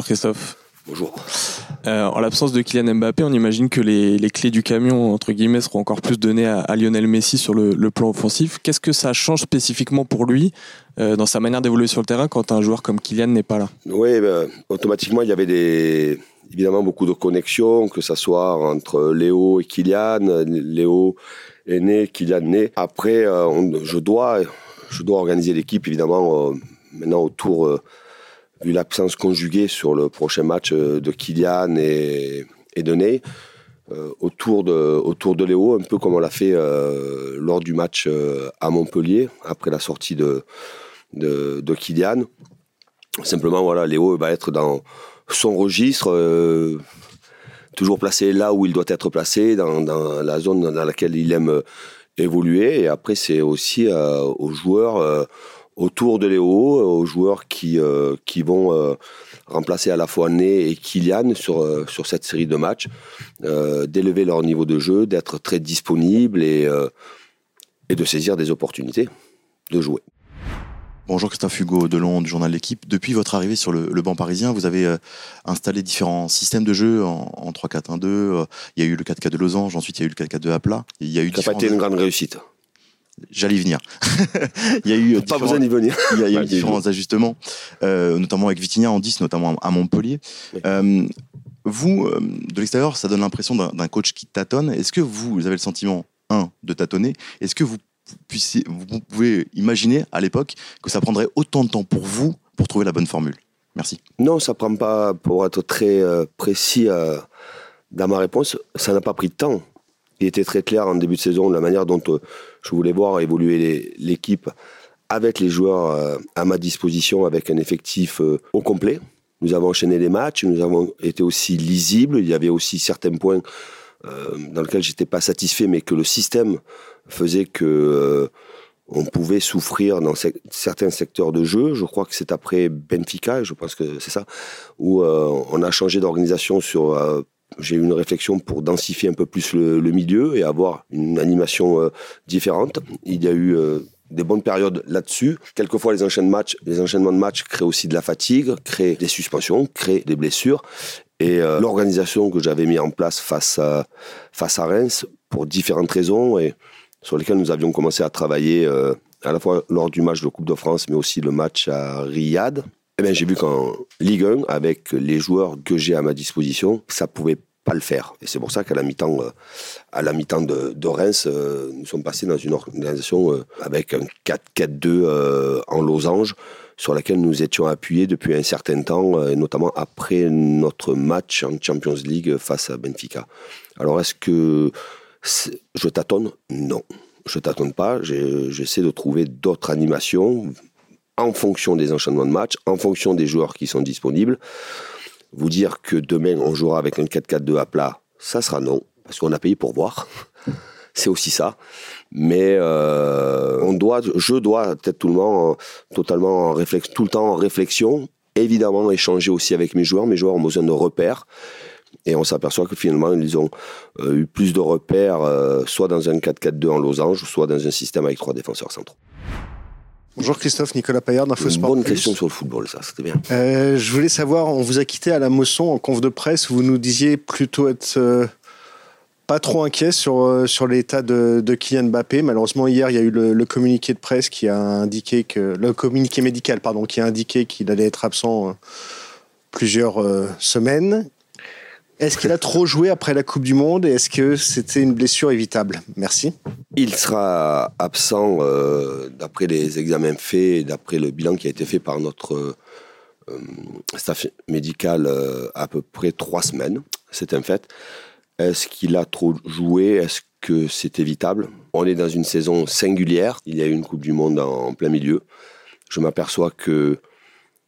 Bonjour Christophe. Bonjour. Euh, en l'absence de Kylian Mbappé, on imagine que les, clés du camion, entre guillemets, seront encore plus données à, Lionel Messi sur le, plan offensif. Qu'est-ce que ça change spécifiquement pour lui euh, dans sa manière d'évoluer sur le terrain quand un joueur comme Kylian n'est pas là? Oui, ben, automatiquement, il y avait des, évidemment beaucoup de connexions, que ce soit entre Léo et Kylian. Léo est né, Kylian né. Après, euh, je, dois, je dois organiser l'équipe, évidemment, maintenant autour vu l'absence conjuguée sur le prochain match euh, de Kylian et, Ney, euh, autour, de, autour de Léo, un peu comme on l'a fait euh, lors du match à Montpellier, après la sortie de, de, Kylian. Simplement, voilà, Léo va être dans son registre, toujours placé là où il doit être placé, dans, dans, la zone dans laquelle il aime évoluer. Et après, c'est aussi aux joueurs autour de Léo, aux joueurs qui, euh, qui vont euh, remplacer à la fois Né et Kylian sur, euh, sur cette série de matchs, d'élever leur niveau de jeu, d'être très disponible et, et de saisir des opportunités de jouer. Bonjour Christophe Hugo Delon du journal L'équipe. Depuis votre arrivée sur le, banc parisien, vous avez installé différents systèmes de jeu en, 3-4-1-2. il y a eu le 4-4 de losange, ensuite il y a eu le 4-4-2 à plat. Il y a eu Ça n'a pas été une grande réussite. J'allais y venir. il y a eu pas besoin d'y venir. il y a, eu différents ajustements, euh, notamment avec Vitinha en 10, notamment à Montpellier. Euh, vous, euh, de l'extérieur, ça donne l'impression d'un coach qui tâtonne. Est-ce que vous, vous avez le sentiment, un, de tâtonner? Est-ce que vous, puissiez, vous pouvez imaginer à l'époque que ça prendrait autant de temps pour vous pour trouver la bonne formule? Merci. Non, ça prend pas, pour être très précis dans ma réponse, ça n'a pas pris de temps il était très clair en début de saison la manière dont euh, je voulais voir évoluer l'équipe avec les joueurs euh, à ma disposition, avec un effectif euh, au complet. Nous avons enchaîné les matchs, nous avons été aussi lisibles. Il y avait aussi certains points dans lesquels j'étais pas satisfait, mais que le système faisait que on pouvait souffrir dans certains secteurs de jeu. Je crois que c'est après Benfica, je pense que c'est ça, où on a changé d'organisation sur j'ai eu une réflexion pour densifier un peu plus le, milieu et avoir une animation euh, différente. Il y a eu euh, des bonnes périodes là-dessus. Quelquefois, les, enchaînements de matchs, créent aussi de la fatigue, créent des suspensions, créent des blessures. Et euh, l'organisation que j'avais mis en place face à, face à Reims, pour différentes raisons, et sur lesquelles nous avions commencé à travailler à la fois lors du match de Coupe de France, mais aussi le match à Riyad, eh bien, j'ai vu qu'en Ligue 1, avec les joueurs que j'ai à ma disposition, ça pouvait pas le faire. Et c'est pour ça qu'à la mi-temps, euh, à la mi-temps de, Reims, euh, nous sommes passés dans une organisation euh, avec un 4-4-2 en losange sur laquelle nous étions appuyés depuis un certain temps, notamment après notre match en Champions League face à Benfica. Alors est-ce que je tâtonne Non, je tâtonne pas. J'essaie de trouver d'autres animations en fonction des enchaînements de matchs, en fonction des joueurs qui sont disponibles. Vous dire que demain on jouera avec un 4-4-2 à plat, ça sera non, parce qu'on a payé pour voir. C'est aussi ça. Mais euh, on doit, je dois peut-être tout le monde totalement en réflexion, tout le temps en réflexion. Évidemment, échanger aussi avec mes joueurs. Mes joueurs ont besoin de repères. Et on s'aperçoit que finalement, ils ont euh, eu plus de repères, euh, soit dans un 4-4-2 en losange, soit dans un système avec trois défenseurs centraux. Bonjour Christophe, Nicolas Payard d'Infosport. Une bonne question sur le football, ça, c'était bien. Euh, je voulais savoir, on vous a quitté à la Mosson en conf de presse, vous nous disiez plutôt être euh, pas trop inquiet sur, euh, sur l'état de, de, Kylian Mbappé. Malheureusement, hier, il y a eu le, communiqué de presse qui a indiqué que. Le communiqué médical, pardon, qui a indiqué qu'il allait être absent plusieurs semaines. Est-ce qu'il a trop joué après la Coupe du Monde et est-ce que c'était une blessure évitable? Merci. Il sera absent euh, d'après les examens faits et d'après le bilan qui a été fait par notre euh, staff médical euh, à peu près trois semaines. C'est un fait. Est-ce qu'il a trop joué? Est-ce que c'est évitable? On est dans une saison singulière. Il y a eu une Coupe du Monde en plein milieu. Je m'aperçois que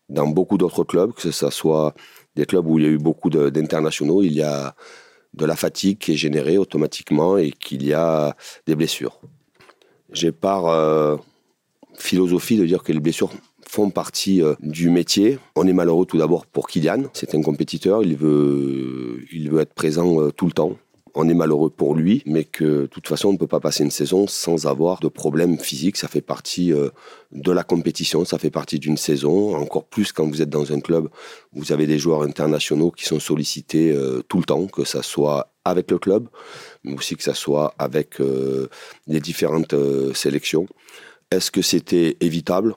dans beaucoup d'autres clubs, que ce soit des clubs où il y a eu beaucoup d'internationaux, il y a de la fatigue qui est générée automatiquement et qu'il y a des blessures. J'ai par euh, philosophie de dire que les blessures font partie euh, du métier. On est malheureux tout d'abord pour Kylian. C'est un compétiteur, il veut, être présent euh, tout le temps. On est malheureux pour lui, mais que de toute façon, on ne peut pas passer une saison sans avoir de problèmes physiques. Ça fait partie euh, de la compétition, ça fait partie d'une saison. Encore plus quand vous êtes dans un club vous avez des joueurs internationaux qui sont sollicités euh, tout le temps, que ça soit avec le club, mais aussi que ça soit avec euh, les différentes sélections. Est-ce que c'était évitable?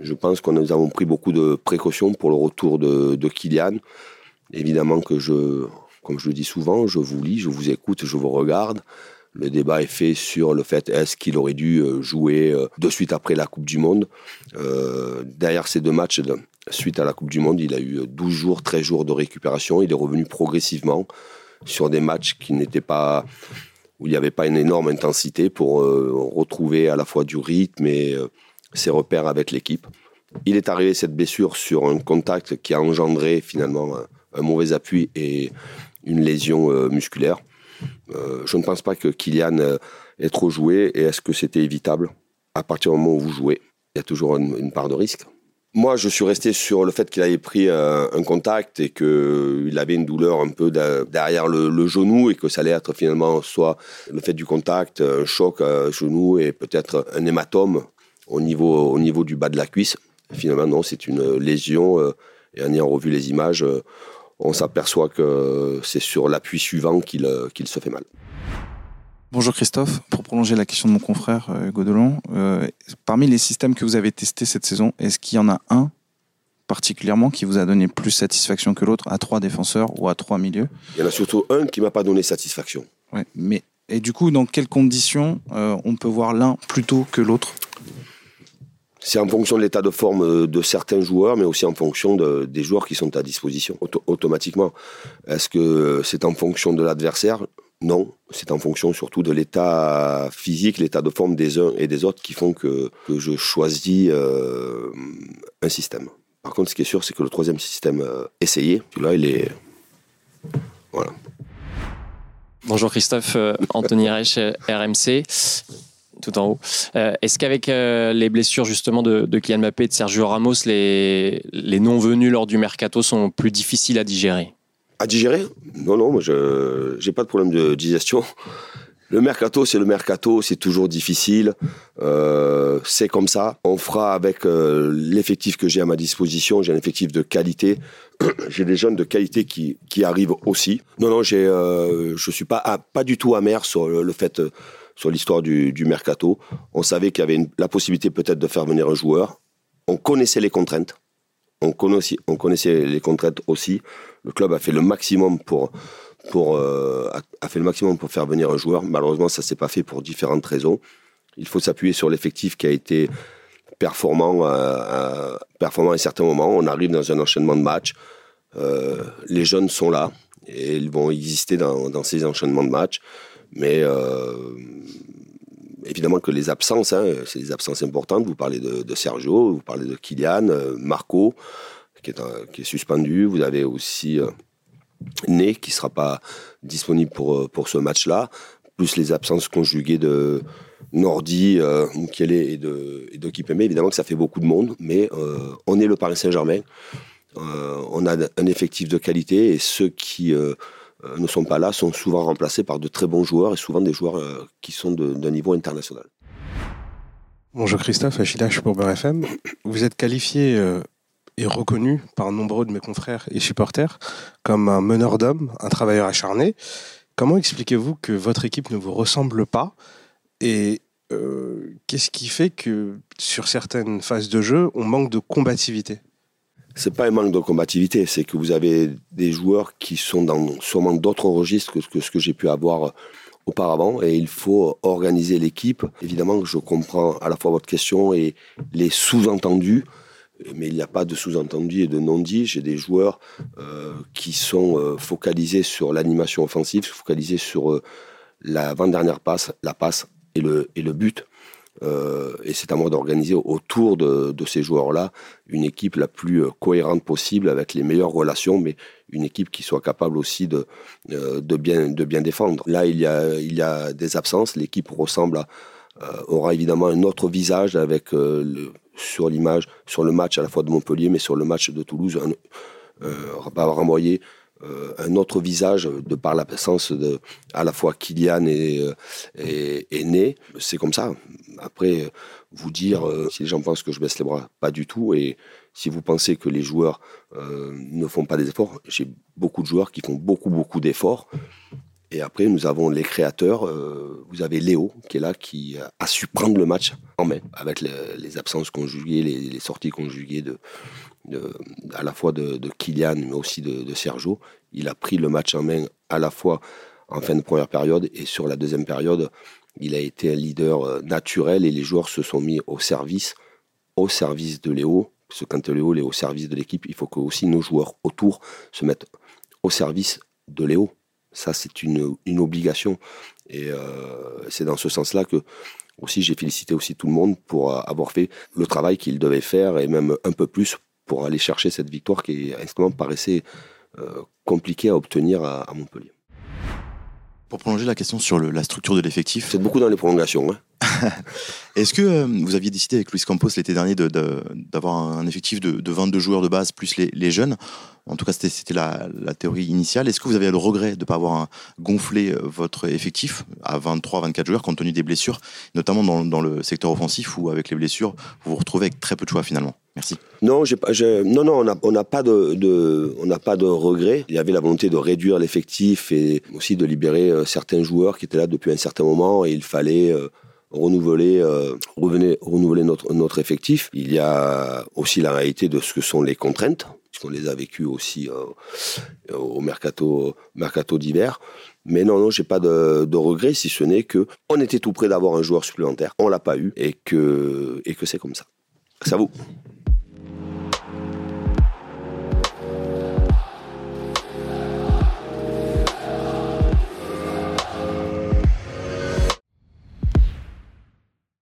Je pense que nous avons pris beaucoup de précautions pour le retour de, de Kylian. Évidemment que je, comme je le dis souvent, je vous lis, je vous écoute, je vous regarde. Le débat est fait sur le fait est-ce qu'il aurait dû euh, jouer euh, de suite après la Coupe du Monde. Euh, derrière ces deux matchs, suite à la Coupe du Monde, il a eu 12 jours, 13 jours de récupération. Il est revenu progressivement sur des matchs qui n'étaient pas où il n'y avait pas une énorme intensité pour retrouver à la fois du rythme et ses repères avec l'équipe. Il est arrivé cette blessure sur un contact qui a engendré finalement un mauvais appui et une lésion euh, musculaire. Euh, je ne pense pas que Kylian euh, ait trop joué. Et est-ce que c'était évitable? À partir du moment où vous jouez, il y a toujours une, part de risque. Moi, je suis resté sur le fait qu'il avait pris un contact et qu'il avait une douleur un peu derrière le, genou et que ça allait être finalement soit le fait du contact, un choc à genou et peut-être un hématome au niveau, au niveau du bas de la cuisse. Finalement, non, c'est une lésion et en ayant revu les images, on s'aperçoit que c'est sur l'appui suivant euh, qu'il se fait mal. Bonjour Christophe, pour prolonger la question de mon confrère euh, Godelon, euh, parmi les systèmes que vous avez testés cette saison, est-ce qu'il y en a un particulièrement qui vous a donné plus satisfaction que l'autre à trois défenseurs ou à trois milieux? Il y en a surtout un qui m'a pas donné satisfaction. Ouais, mais et du coup, dans quelles conditions on peut voir l'un plutôt que l'autre? C'est en fonction de l'état de forme euh, de certains joueurs, mais aussi en fonction des joueurs qui sont à disposition automatiquement. Est-ce que c'est en fonction de l'adversaire? Non, c'est en fonction surtout de l'état physique, l'état de forme des uns et des autres qui font que, je choisis euh, un système. Par contre, ce qui est sûr, c'est que le troisième système euh, essayé, là, il est. Voilà. Bonjour Christophe, Anthony Reich, RMC tout en haut. Euh, est-ce qu'avec euh, les blessures justement de, Kylian Mbappé et de Sergio Ramos, les, les non-venus lors du mercato sont plus difficiles à digérer? À digérer? Non, non, moi je n'ai pas de problème de digestion. Le mercato, c'est le mercato, c'est toujours difficile. Euh, c'est comme ça. On fera avec l'effectif que j'ai à ma disposition. J'ai un effectif de qualité. j'ai des jeunes de qualité qui, qui arrivent aussi. Non, non, j'ai, je suis pas, pas du tout amer sur le fait sur l'histoire du, mercato. On savait qu'il y avait la possibilité peut-être de faire venir un joueur. On connaissait les contraintes. On connaissait, on connaissait les contraintes aussi. Le club a fait le maximum pour, euh, a faire venir un joueur. Malheureusement, ça ne s'est pas fait pour différentes raisons. Il faut s'appuyer sur l'effectif qui a été performant, à, performant à un certain moment. On arrive dans un enchaînement de matchs. Euh, les jeunes sont là et ils vont exister dans, dans ces enchaînements de matchs. Mais euh, évidemment que les absences, hein, c'est des absences importantes. Vous parlez de, Sergio, vous parlez de Kylian, euh, Marco, qui est, qui est, suspendu. Vous avez aussi euh, Né, qui ne sera pas disponible pour, pour ce match-là. Plus les absences conjuguées de Nordi, euh, Mukele et de, et de. Évidemment que ça fait beaucoup de monde, mais on est le Paris Saint-Germain. on a un effectif de qualité et ceux qui euh, ne sont pas là, sont souvent remplacés par de très bons joueurs et souvent des joueurs euh, qui sont d'un niveau international. Bonjour Christophe, Achidash pour BRFM. Vous êtes qualifié euh, et reconnu par nombreux de mes confrères et supporters comme un meneur d'hommes, un travailleur acharné. Comment expliquez-vous que votre équipe ne vous ressemble pas et qu'est-ce qui fait que sur certaines phases de jeu, on manque de combativité? C'est pas un manque de combativité, c'est que vous avez des joueurs qui sont dans sûrement d'autres registres que, ce que j'ai pu avoir auparavant et il faut organiser l'équipe. Évidemment, je comprends à la fois votre question et les sous-entendus, mais il n'y a pas de sous-entendus et de non-dits. J'ai des joueurs euh, qui sont euh, focalisés sur l'animation offensive, focalisés sur euh, l'avant-dernière passe, la passe et le, et le but. Euh, et c'est à moi d'organiser autour de, ces joueurs-là une équipe la plus euh, cohérente possible avec les meilleures relations, mais une équipe qui soit capable aussi de, euh, de, bien, de bien défendre. Là, il y a, il y a des absences. L'équipe ressemble à, aura évidemment un autre visage avec sur l'image, sur le match à la fois de Montpellier, mais sur le match de Toulouse, un, euh, euh, un autre visage de par l'absence de à la fois Kylian et, euh, Né. C'est comme ça. Après, vous dire euh, si les gens pensent que je baisse les bras, pas du tout. Et si vous pensez que les joueurs euh, ne font pas des efforts, j'ai beaucoup de joueurs qui font beaucoup, beaucoup d'efforts. Et après, nous avons les créateurs. euh, vous avez Léo qui est là, qui a su prendre le match en main avec le- les absences conjuguées, les, sorties conjuguées de- à la fois de, de Kylian, mais aussi de, Sergio. Il a pris le match en main à la fois en fin de première période et sur la deuxième période. Il a été un leader euh, naturel et les joueurs se sont mis au service, au service de Léo. Parce que quand Léo est au service de l'équipe, il faut que aussi nos joueurs autour se mettent au service de Léo. Ça, c'est une, obligation. Et euh, c'est dans ce sens-là que aussi j'ai félicité aussi tout le monde pour euh, avoir fait le travail qu'il devait faire et même un peu plus pour aller chercher cette victoire qui, instant, paraissait euh, compliquée à obtenir à, à Montpellier. Pour prolonger la question sur le- la structure de l'effectif, C'est beaucoup dans les prolongations. hein. est-ce que euh, vous aviez décidé avec Luis Campos l'été dernier de- de- d'avoir un effectif de, de 22 joueurs de base plus les, les jeunes? En tout cas, c'était la, la théorie initiale. Est-ce que vous avez le regret de ne pas avoir un- gonflé euh, votre effectif à 23-24 joueurs compte tenu des blessures, notamment dans, dans le secteur offensif où avec les blessures, vous vous retrouvez avec très peu de choix finalement? Merci. Non, non, on n'a pas de, de- on n'a pas de regret. Il y avait la volonté de réduire l'effectif et aussi de libérer euh, certains joueurs qui étaient là depuis un certain moment et il fallait euh, renouveler, euh, notre, effectif. Il y a aussi la réalité de ce que sont les contraintes, puisqu'on les a vécues aussi au mercato, d'hiver. Mais non, non, j'ai pas de, de regret, si ce n'est que on était tout près d'avoir un joueur supplémentaire. On l'a pas eu et que, et que c'est comme ça. À vous.